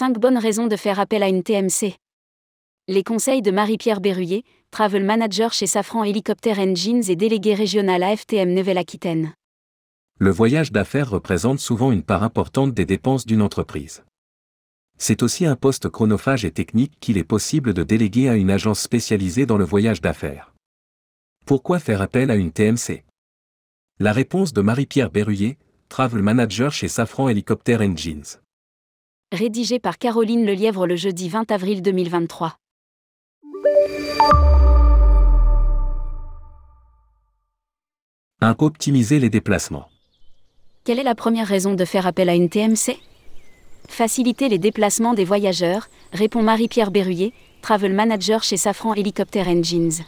5 bonnes raisons de faire appel à une TMC. Les conseils de Marie-Pierre Berruyer, Travel Manager chez Safran Helicopter Engines et délégué régional AFTM Nouvelle-Aquitaine. Le voyage d'affaires représente souvent une part importante des dépenses d'une entreprise. C'est aussi un poste chronophage et technique qu'il est possible de déléguer à une agence spécialisée dans le voyage d'affaires. Pourquoi faire appel à une TMC La réponse de Marie-Pierre Berruyer, Travel Manager chez Safran Helicopter Engines. Rédigé par Caroline Lelièvre le jeudi 20 avril 2023. Un optimiser les déplacements. Quelle est la première raison de faire appel à une TMC Faciliter les déplacements des voyageurs, répond Marie-Pierre Berruyer, Travel Manager chez Safran Helicopter Engines.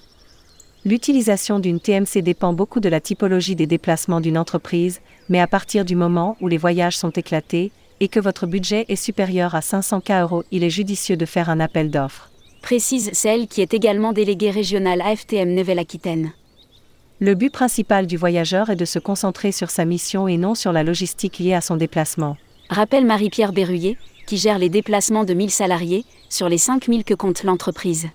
L'utilisation d'une TMC dépend beaucoup de la typologie des déplacements d'une entreprise, mais à partir du moment où les voyages sont éclatés et que votre budget est supérieur à 500K euros, il est judicieux de faire un appel d'offres. Précise celle qui est également déléguée régionale AFTM Nouvelle-Aquitaine. Le but principal du voyageur est de se concentrer sur sa mission et non sur la logistique liée à son déplacement. Rappelle Marie-Pierre Berruyer, qui gère les déplacements de 1000 salariés, sur les 5000 que compte l'entreprise.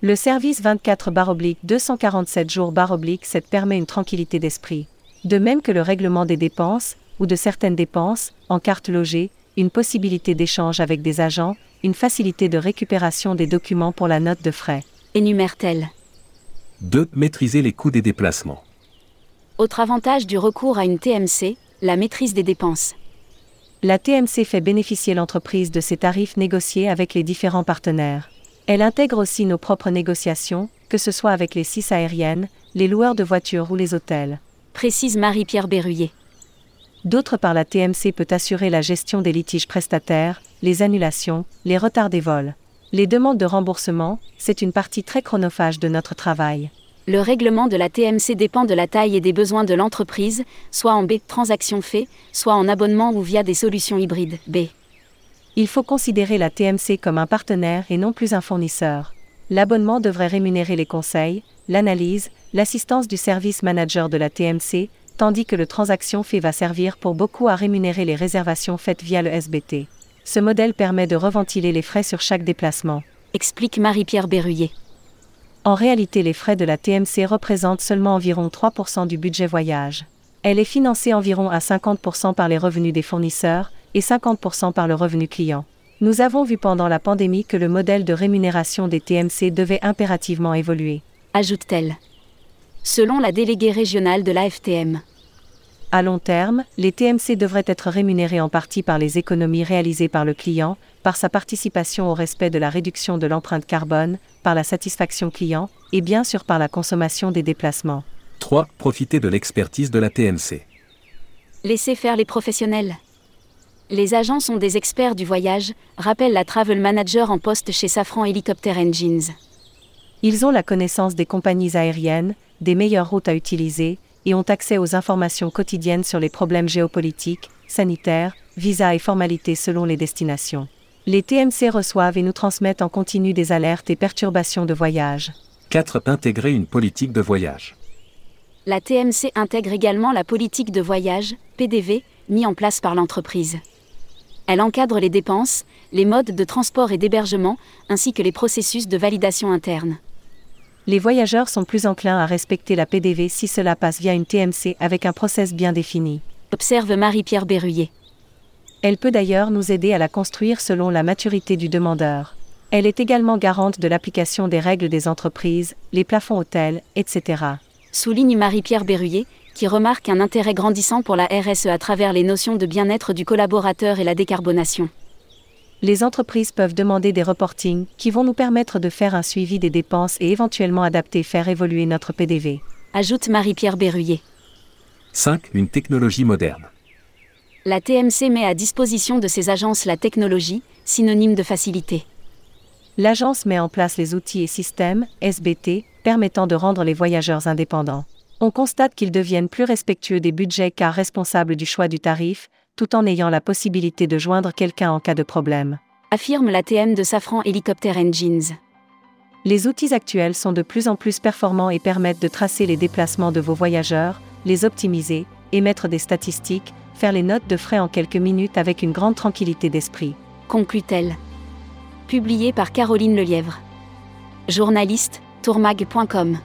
Le service 24-247 jours-7 permet une tranquillité d'esprit. De même que le règlement des dépenses, ou de certaines dépenses, en carte logée, une possibilité d'échange avec des agents, une facilité de récupération des documents pour la note de frais. Énumère-t-elle 2. Maîtriser les coûts des déplacements. Autre avantage du recours à une TMC, la maîtrise des dépenses. La TMC fait bénéficier l'entreprise de ses tarifs négociés avec les différents partenaires. Elle intègre aussi nos propres négociations, que ce soit avec les six aériennes, les loueurs de voitures ou les hôtels. Précise Marie-Pierre Berruyer. D'autre part, la TMC peut assurer la gestion des litiges prestataires, les annulations, les retards des vols. Les demandes de remboursement, c'est une partie très chronophage de notre travail. Le règlement de la TMC dépend de la taille et des besoins de l'entreprise, soit en B, transaction fait, soit en abonnement ou via des solutions hybrides, B. Il faut considérer la TMC comme un partenaire et non plus un fournisseur. L'abonnement devrait rémunérer les conseils, l'analyse, l'assistance du service manager de la TMC, tandis que le transaction fait va servir pour beaucoup à rémunérer les réservations faites via le SBT. Ce modèle permet de reventiler les frais sur chaque déplacement. Explique Marie-Pierre Berruyer. En réalité, les frais de la TMC représentent seulement environ 3% du budget voyage. Elle est financée environ à 50% par les revenus des fournisseurs et 50% par le revenu client. Nous avons vu pendant la pandémie que le modèle de rémunération des TMC devait impérativement évoluer. Ajoute-t-elle. Selon la déléguée régionale de l'AFTM. À long terme, les TMC devraient être rémunérés en partie par les économies réalisées par le client, par sa participation au respect de la réduction de l'empreinte carbone, par la satisfaction client, et bien sûr par la consommation des déplacements. 3. Profiter de l'expertise de la TMC. Laissez faire les professionnels. Les agents sont des experts du voyage, rappelle la Travel Manager en poste chez Safran Helicopter Engines. Ils ont la connaissance des compagnies aériennes, des meilleures routes à utiliser, et ont accès aux informations quotidiennes sur les problèmes géopolitiques, sanitaires, visas et formalités selon les destinations. Les TMC reçoivent et nous transmettent en continu des alertes et perturbations de voyage. 4. Intégrer une politique de voyage. La TMC intègre également la politique de voyage, PDV, mis en place par l'entreprise. Elle encadre les dépenses, les modes de transport et d'hébergement, ainsi que les processus de validation interne les voyageurs sont plus enclins à respecter la PDV si cela passe via une TMC avec un process bien défini. Observe Marie-Pierre Berruyer. Elle peut d'ailleurs nous aider à la construire selon la maturité du demandeur. Elle est également garante de l'application des règles des entreprises, les plafonds hôtels, etc. Souligne Marie-Pierre Berruyer, qui remarque un intérêt grandissant pour la RSE à travers les notions de bien-être du collaborateur et la décarbonation les entreprises peuvent demander des reportings qui vont nous permettre de faire un suivi des dépenses et éventuellement adapter faire évoluer notre PDV. Ajoute Marie-Pierre Berruyer. 5. Une technologie moderne. La TMC met à disposition de ses agences la technologie, synonyme de facilité. L'agence met en place les outils et systèmes, SBT, permettant de rendre les voyageurs indépendants. On constate qu'ils deviennent plus respectueux des budgets car responsables du choix du tarif, tout en ayant la possibilité de joindre quelqu'un en cas de problème. Affirme la TM de Safran Helicopter Engines. Les outils actuels sont de plus en plus performants et permettent de tracer les déplacements de vos voyageurs, les optimiser, émettre des statistiques, faire les notes de frais en quelques minutes avec une grande tranquillité d'esprit. conclut-elle. Publié par Caroline Lelièvre. Journaliste, tourmag.com.